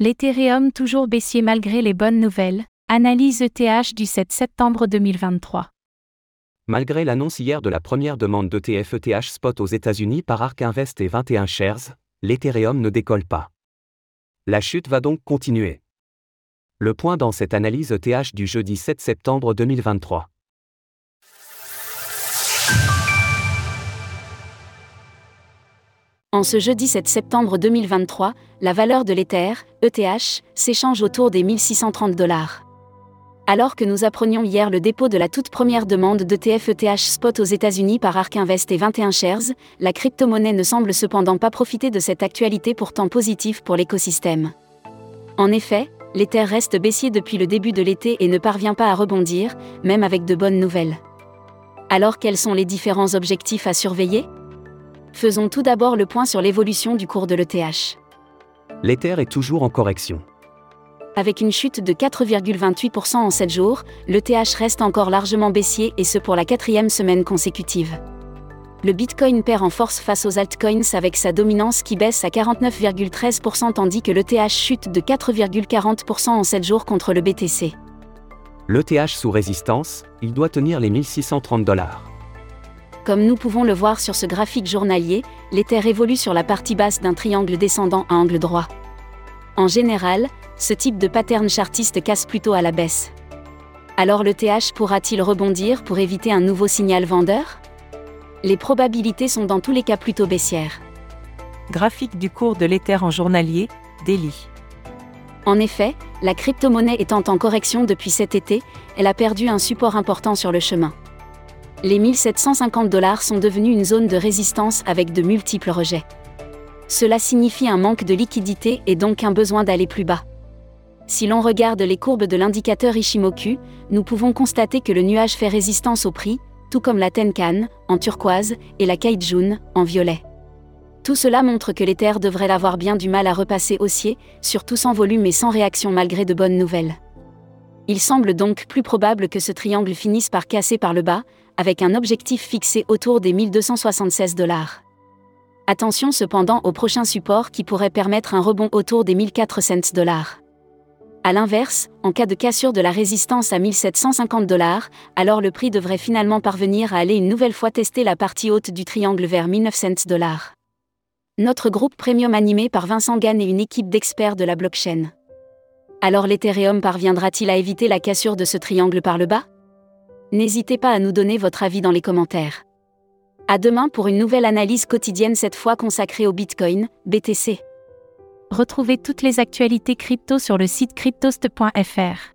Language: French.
L'Ethereum toujours baissier malgré les bonnes nouvelles. Analyse ETH du 7 septembre 2023. Malgré l'annonce hier de la première demande d'ETF ETH spot aux États-Unis par Ark Invest et 21 shares, l'Ethereum ne décolle pas. La chute va donc continuer. Le point dans cette analyse ETH du jeudi 7 septembre 2023. En ce jeudi 7 septembre 2023, la valeur de l'Ether, ETH, s'échange autour des 1630 dollars. Alors que nous apprenions hier le dépôt de la toute première demande d'ETF ETH spot aux États-Unis par Ark Invest et 21 Shares, la crypto-monnaie ne semble cependant pas profiter de cette actualité pourtant positive pour l'écosystème. En effet, l'Ether reste baissier depuis le début de l'été et ne parvient pas à rebondir, même avec de bonnes nouvelles. Alors quels sont les différents objectifs à surveiller? Faisons tout d'abord le point sur l'évolution du cours de l'ETH. L'Ether est toujours en correction. Avec une chute de 4,28% en 7 jours, l'ETH reste encore largement baissier et ce pour la quatrième semaine consécutive. Le Bitcoin perd en force face aux altcoins avec sa dominance qui baisse à 49,13% tandis que l'ETH chute de 4,40% en 7 jours contre le BTC. L'ETH sous résistance, il doit tenir les 1630 dollars. Comme nous pouvons le voir sur ce graphique journalier, l'Ether évolue sur la partie basse d'un triangle descendant à angle droit. En général, ce type de pattern chartiste casse plutôt à la baisse. Alors le TH pourra-t-il rebondir pour éviter un nouveau signal vendeur? Les probabilités sont dans tous les cas plutôt baissières. Graphique du cours de l'Ether en journalier, Daily. En effet, la crypto-monnaie étant en correction depuis cet été, elle a perdu un support important sur le chemin les 1750 dollars sont devenus une zone de résistance avec de multiples rejets. Cela signifie un manque de liquidité et donc un besoin d'aller plus bas. Si l'on regarde les courbes de l'indicateur Ishimoku, nous pouvons constater que le nuage fait résistance au prix, tout comme la Tenkan, en turquoise, et la Kaijun, en violet. Tout cela montre que l'Ether devrait avoir bien du mal à repasser haussier, surtout sans volume et sans réaction malgré de bonnes nouvelles. Il semble donc plus probable que ce triangle finisse par casser par le bas, avec un objectif fixé autour des 1276 dollars. Attention cependant au prochain support qui pourrait permettre un rebond autour des 1400 dollars. A l'inverse, en cas de cassure de la résistance à 1750 dollars, alors le prix devrait finalement parvenir à aller une nouvelle fois tester la partie haute du triangle vers 1900 dollars. Notre groupe premium animé par Vincent Gann et une équipe d'experts de la blockchain. Alors l'Ethereum parviendra-t-il à éviter la cassure de ce triangle par le bas? N'hésitez pas à nous donner votre avis dans les commentaires. À demain pour une nouvelle analyse quotidienne cette fois consacrée au Bitcoin, BTC. Retrouvez toutes les actualités crypto sur le site cryptost.fr.